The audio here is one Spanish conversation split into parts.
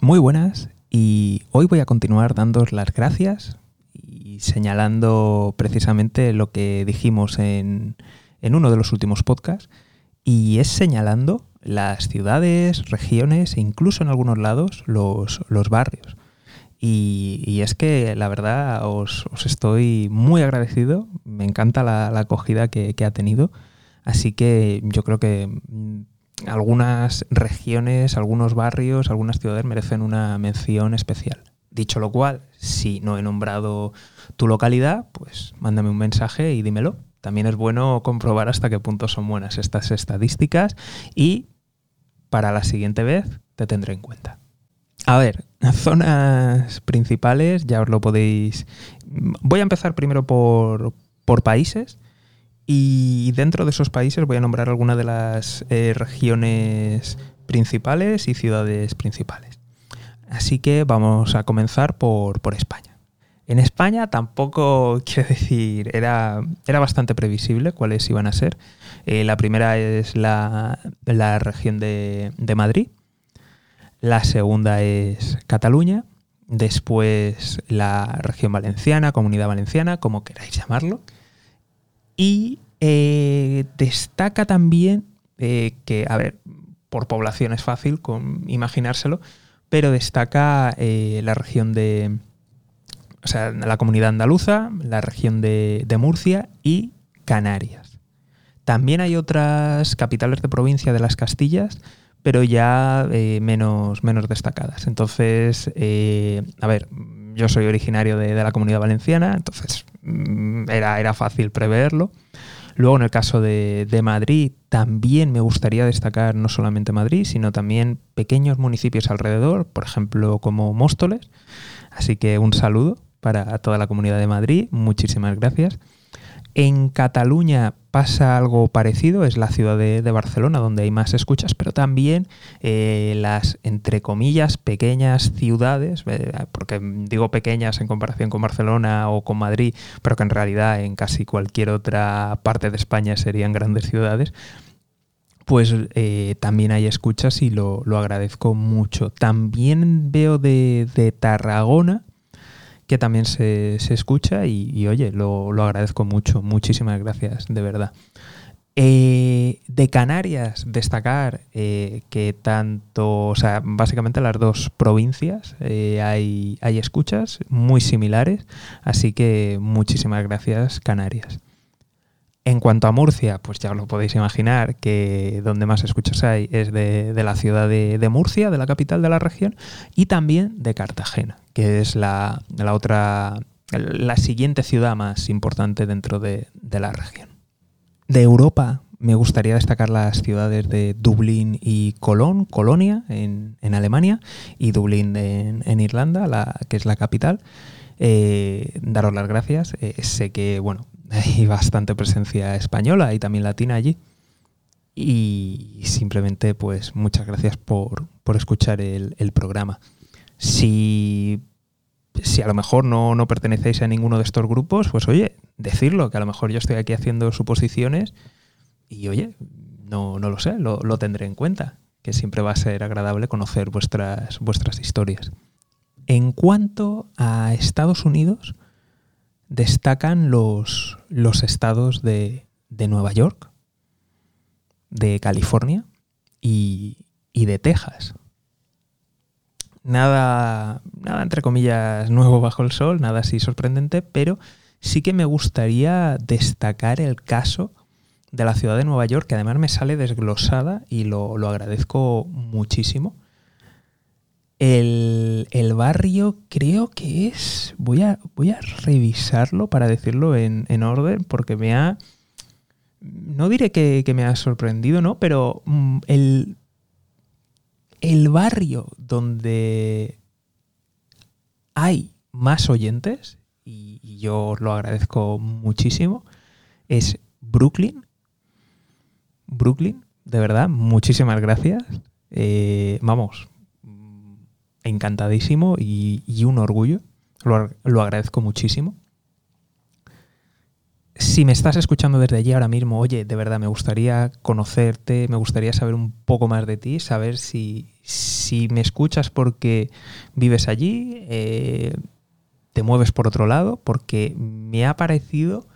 Muy buenas y hoy voy a continuar dándos las gracias y señalando precisamente lo que dijimos en, en uno de los últimos podcasts y es señalando las ciudades, regiones e incluso en algunos lados los, los barrios. Y, es que la verdad os, estoy muy agradecido, me encanta la, acogida que, ha tenido, así que yo creo que mm, algunas regiones, algunos barrios, algunas ciudades merecen una mención especial. Dicho lo cual, si no he nombrado tu localidad, pues mándame un mensaje y dímelo. También es bueno comprobar hasta qué punto son buenas estas estadísticas y para la siguiente vez te tendré en cuenta. A ver, zonas principales, ya os lo podéis... Voy a empezar primero por, países y dentro de esos países voy a nombrar algunas de las eh, regiones principales y ciudades principales. Así que vamos a comenzar por, España. En España tampoco, quiero decir, era, era bastante previsible cuáles iban a ser. Eh, la primera es la, región de, de Madrid, la segunda es Cataluña, después la región valenciana, comunidad valenciana, como queráis llamarlo, y eh, destaca también eh, que, a ver, por población es fácil imaginárselo, pero destaca eh, la región de, o sea, la comunidad andaluza, la región de, de Murcia y Canarias. También hay otras capitales de provincia de las Castillas, pero ya menos, menos destacadas. Entonces, a ver, yo soy originario de, la comunidad valenciana, entonces mm, era, era fácil preverlo. Luego, en el caso de, Madrid, también me gustaría destacar no solamente Madrid, sino también pequeños municipios alrededor, por ejemplo, como Móstoles. Así que un saludo para toda la comunidad de Madrid. Muchísimas gracias. En Cataluña pasa algo parecido, es la ciudad de, Barcelona donde hay más escuchas, pero también eh, las, entre comillas, pequeñas ciudades, eh, porque digo pequeñas en comparación con Barcelona o con Madrid, pero que en realidad en casi cualquier otra parte de España serían grandes ciudades, pues eh, también hay escuchas y lo, agradezco mucho. También veo de Tarragona, que también se, escucha y, oye, lo, agradezco mucho, muchísimas gracias, de verdad. Eh, de Canarias, destacar eh, que tanto, o sea, básicamente las dos provincias eh, hay, hay escuchas muy similares, así que muchísimas gracias Canarias. En cuanto a Murcia, pues ya os lo podéis imaginar que donde más escuchas hay es de, la ciudad de, Murcia, de la capital de la región, y también de Cartagena, que es la, otra, la siguiente ciudad más importante dentro de, la región. De Europa me gustaría destacar las ciudades de Dublín y Colón, Colonia en, Alemania, y Dublín en, Irlanda, la, que es la capital. Eh, daros las gracias. Eh, sé que, bueno, hay bastante presencia española y también latina allí. Y simplemente, pues, muchas gracias por, escuchar el, programa. Si, si, a lo mejor no, no, pertenecéis a ninguno de estos grupos, pues oye, decirlo, que a lo mejor yo estoy aquí haciendo suposiciones y oye, no, no lo sé, lo, lo tendré en cuenta, que siempre va a ser agradable conocer vuestras, vuestras historias. En cuanto a Estados Unidos, destacan los, los estados de, Nueva York, de California y, de Texas. Nada, nada, entre comillas, nuevo bajo el sol, nada así sorprendente, pero sí que me gustaría destacar el caso de la ciudad de Nueva York, que además me sale desglosada y lo, lo agradezco muchísimo el, barrio creo que es... Voy a, voy a revisarlo para decirlo en, orden porque me ha... No diré que, me ha sorprendido, ¿no? Pero mm, el, el barrio donde hay más oyentes, y, yo os lo agradezco muchísimo, es Brooklyn. Brooklyn, de verdad, muchísimas gracias. Eh, vamos, encantadísimo y, un orgullo. Lo, agradezco muchísimo. si me estás escuchando desde allí ahora mismo, oye, de verdad me gustaría conocerte, me gustaría saber un poco más de ti, saber si, si me escuchas porque vives allí, eh, te mueves por otro lado, porque me ha parecido,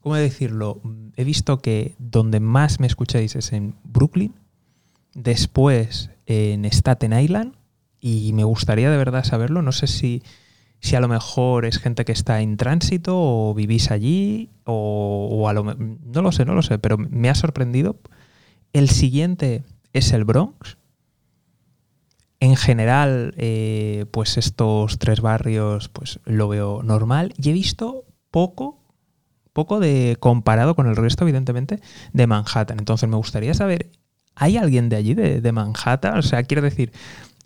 ¿cómo decirlo? He visto que donde más me escucháis es en Brooklyn, después en Staten Island, y me gustaría de verdad saberlo, no sé si si a lo mejor es gente que está en tránsito o vivís allí o, a lo no lo sé, no lo sé, pero me ha sorprendido. El siguiente es el Bronx. En general, eh, pues estos tres barrios, pues lo veo normal y he visto poco, poco de comparado con el resto, evidentemente, de Manhattan. Entonces me gustaría saber, ¿hay alguien de allí, de, de Manhattan? O sea, quiero decir,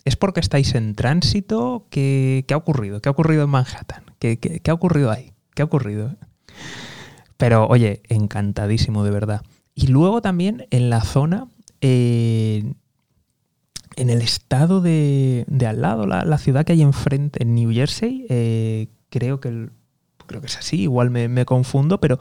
¿Es porque estáis en tránsito? ¿Qué, ha ocurrido? ¿Qué ha ocurrido en Manhattan? ¿Qué, ha ocurrido ahí? ¿Qué ha ocurrido? Pero oye, encantadísimo de verdad. Y luego también en la zona, eh, en el estado de, al lado, la, ciudad que hay enfrente, en New Jersey, eh, creo que creo que es así, igual me, me, confundo, pero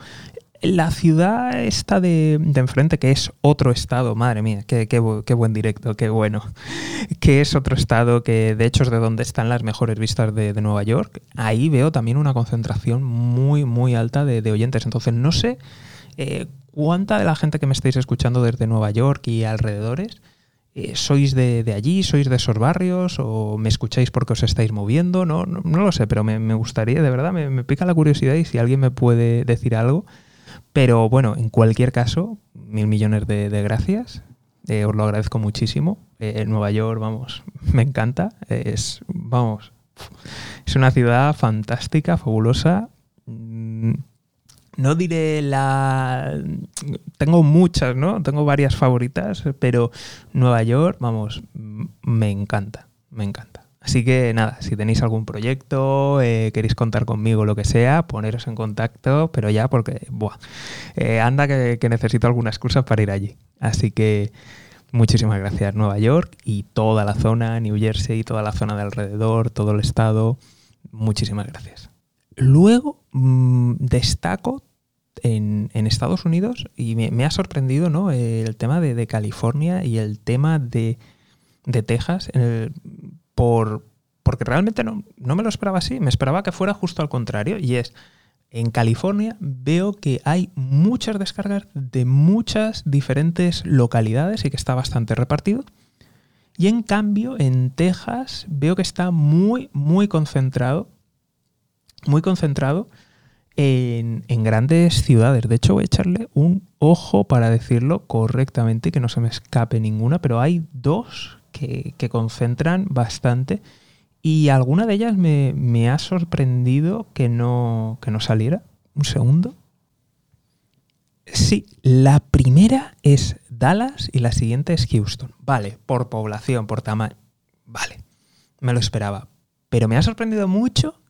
la ciudad está de, enfrente, que es otro estado, madre mía, qué, buen directo, qué bueno, que es otro estado que de hecho es de donde están las mejores vistas de, Nueva York, ahí veo también una concentración muy, muy alta de, oyentes. Entonces no sé eh, cuánta de la gente que me estáis escuchando desde Nueva York y alrededores eh, sois de, allí, sois de esos barrios o me escucháis porque os estáis moviendo, no, no, lo sé, pero me, gustaría, de verdad, me pica la curiosidad y si alguien me puede decir algo pero bueno, en cualquier caso, mil millones de, gracias. Eh, os lo agradezco muchísimo. Eh, Nueva York, vamos, me encanta. Es, vamos, es una ciudad fantástica, fabulosa. Mm, no diré la... Tengo muchas, ¿no? Tengo varias favoritas, pero Nueva York, vamos, me encanta, me encanta. Así que nada, si tenéis algún proyecto, eh, queréis contar conmigo, lo que sea, poneros en contacto, pero ya porque, buah, eh, anda que, necesito algunas excusas para ir allí. Así que muchísimas gracias Nueva York y toda la zona, New Jersey, toda la zona de alrededor, todo el estado. Muchísimas gracias. Luego mm, destaco en, Estados Unidos y me, ha sorprendido ¿no? el tema de, California y el tema de, Texas. Por, porque realmente no, no me lo esperaba así, me esperaba que fuera justo al contrario, y es, en California veo que hay muchas descargas de muchas diferentes localidades y que está bastante repartido. Y en cambio, en Texas veo que está muy, muy concentrado, muy concentrado en, en, grandes ciudades. De hecho, voy a echarle un ojo para decirlo correctamente, que no se me escape ninguna, pero hay dos que, concentran bastante y alguna de ellas me, ha sorprendido que no, que no saliera. Un segundo. Sí, la primera es Dallas y la siguiente es Houston. Vale, por población, por tamaño. Vale, me lo esperaba. Pero me ha sorprendido mucho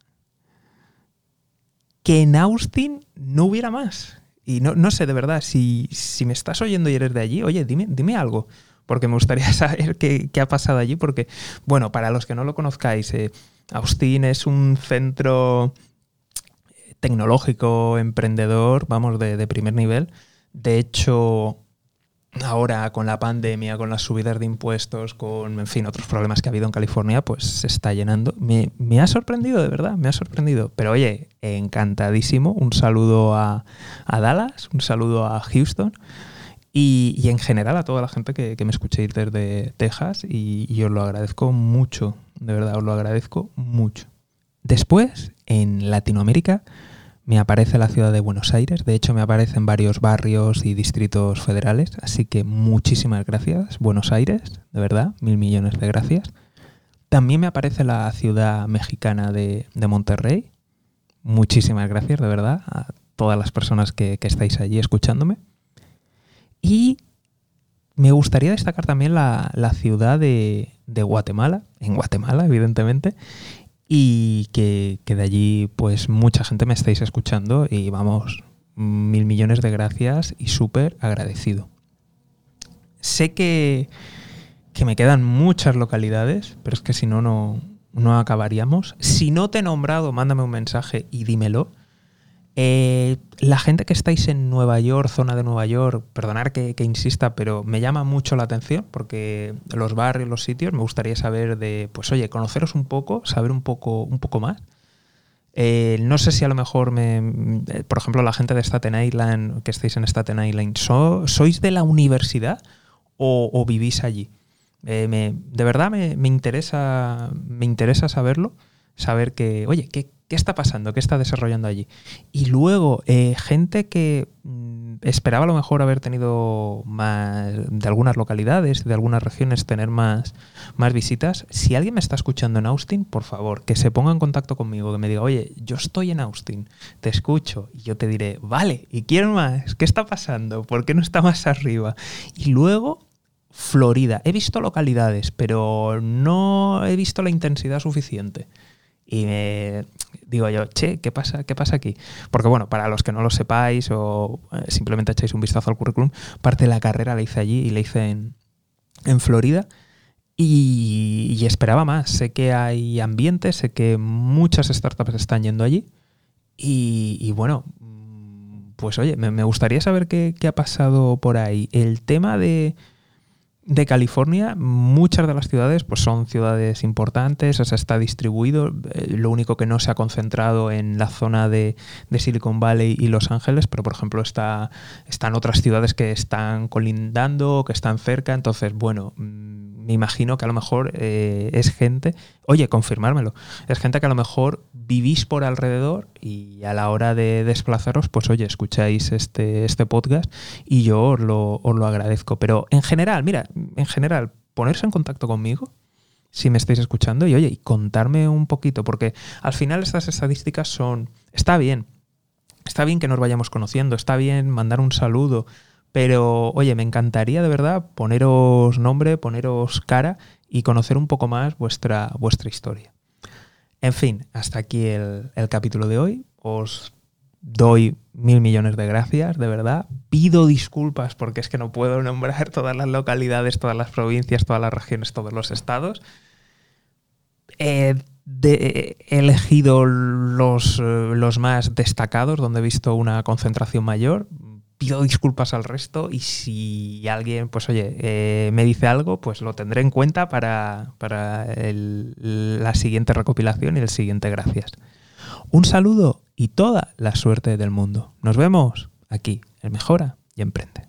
que en Austin no hubiera más. Y no, no sé, de verdad, si, si, me estás oyendo y eres de allí, oye, dime, dime algo porque me gustaría saber qué, ha pasado allí, porque, bueno, para los que no lo conozcáis, eh, Austin es un centro tecnológico, emprendedor, vamos, de, primer nivel. De hecho, ahora con la pandemia, con las subidas de impuestos, con, en fin, otros problemas que ha habido en California, pues se está llenando. Me, me ha sorprendido, de verdad, me ha sorprendido. Pero oye, encantadísimo. Un saludo a, a Dallas, un saludo a Houston. Y, en general a toda la gente que, me escuchéis desde Texas y, os lo agradezco mucho, de verdad, os lo agradezco mucho. Después, en Latinoamérica, me aparece la ciudad de Buenos Aires, de hecho me aparecen varios barrios y distritos federales, así que muchísimas gracias, Buenos Aires, de verdad, mil millones de gracias. También me aparece la ciudad mexicana de, Monterrey, muchísimas gracias, de verdad, a todas las personas que estáis allí escuchándome. Y me gustaría destacar también la, ciudad de, Guatemala, en Guatemala, evidentemente, y que, de allí pues mucha gente me estáis escuchando y vamos, mil millones de gracias y súper agradecido. Sé que, que, me quedan muchas localidades, pero es que si no, no, no acabaríamos. Si no te he nombrado, mándame un mensaje y dímelo. Eh, la gente que estáis en Nueva York, zona de Nueva York, perdonar que, insista, pero me llama mucho la atención porque los barrios, los sitios, me gustaría saber de, pues oye, conoceros un poco, saber un poco, un poco más. Eh, no sé si a lo mejor, me, por ejemplo, la gente de Staten Island, que estáis en Staten Island, ¿sois de la universidad o, vivís allí? Eh, de verdad me, interesa, me interesa saberlo, saber que, oye, ¿qué, ¿Qué está pasando? ¿Qué está desarrollando allí? Y luego, eh, gente que mm, esperaba a lo mejor haber tenido más, de algunas localidades, de algunas regiones, tener más, más visitas. Si alguien me está escuchando en Austin, por favor, que se ponga en contacto conmigo, que me diga, oye, yo estoy en Austin, te escucho, y yo te diré, vale, ¿y quiero más? ¿Qué está pasando? ¿Por qué no está más arriba? Y luego, Florida. He visto localidades, pero no he visto la intensidad suficiente. Y me digo yo, che, ¿qué pasa, ¿qué pasa aquí? Porque bueno, para los que no lo sepáis o eh, simplemente echáis un vistazo al currículum, parte de la carrera la hice allí y la hice en, en Florida. Y, esperaba más. Sé que hay ambientes, sé que muchas startups están yendo allí. Y, bueno, pues oye, me, gustaría saber qué, qué, ha pasado por ahí. El tema de, de California, muchas de las ciudades pues son ciudades importantes, o sea, está distribuido, eh, lo único que no se ha concentrado en la zona de, Silicon Valley y Los Ángeles, pero por ejemplo está, están otras ciudades que están colindando, que están cerca, entonces bueno, mm, me imagino que a lo mejor eh, es gente, oye, confirmármelo, es gente que a lo mejor vivís por alrededor y a la hora de desplazaros, pues oye, escucháis este, este podcast y yo os lo, lo agradezco. Pero en general, mira, en general, ponerse en contacto conmigo, si me estáis escuchando, y oye, y contarme un poquito, porque al final estas estadísticas son, está bien, está bien que nos vayamos conociendo, está bien mandar un saludo, pero oye, me encantaría de verdad poneros nombre, poneros cara y conocer un poco más vuestra, vuestra historia. En fin, hasta aquí el, capítulo de hoy. Os doy mil millones de gracias, de verdad. Pido disculpas porque es que no puedo nombrar todas las localidades, todas las provincias, todas las regiones, todos los estados. he elegido los, los, más destacados, donde he visto una concentración mayor pido disculpas al resto y si alguien, pues oye, eh, me dice algo, pues lo tendré en cuenta para, la siguiente recopilación y el siguiente gracias. Un saludo y toda la suerte del mundo. Nos vemos aquí en Mejora y Emprende.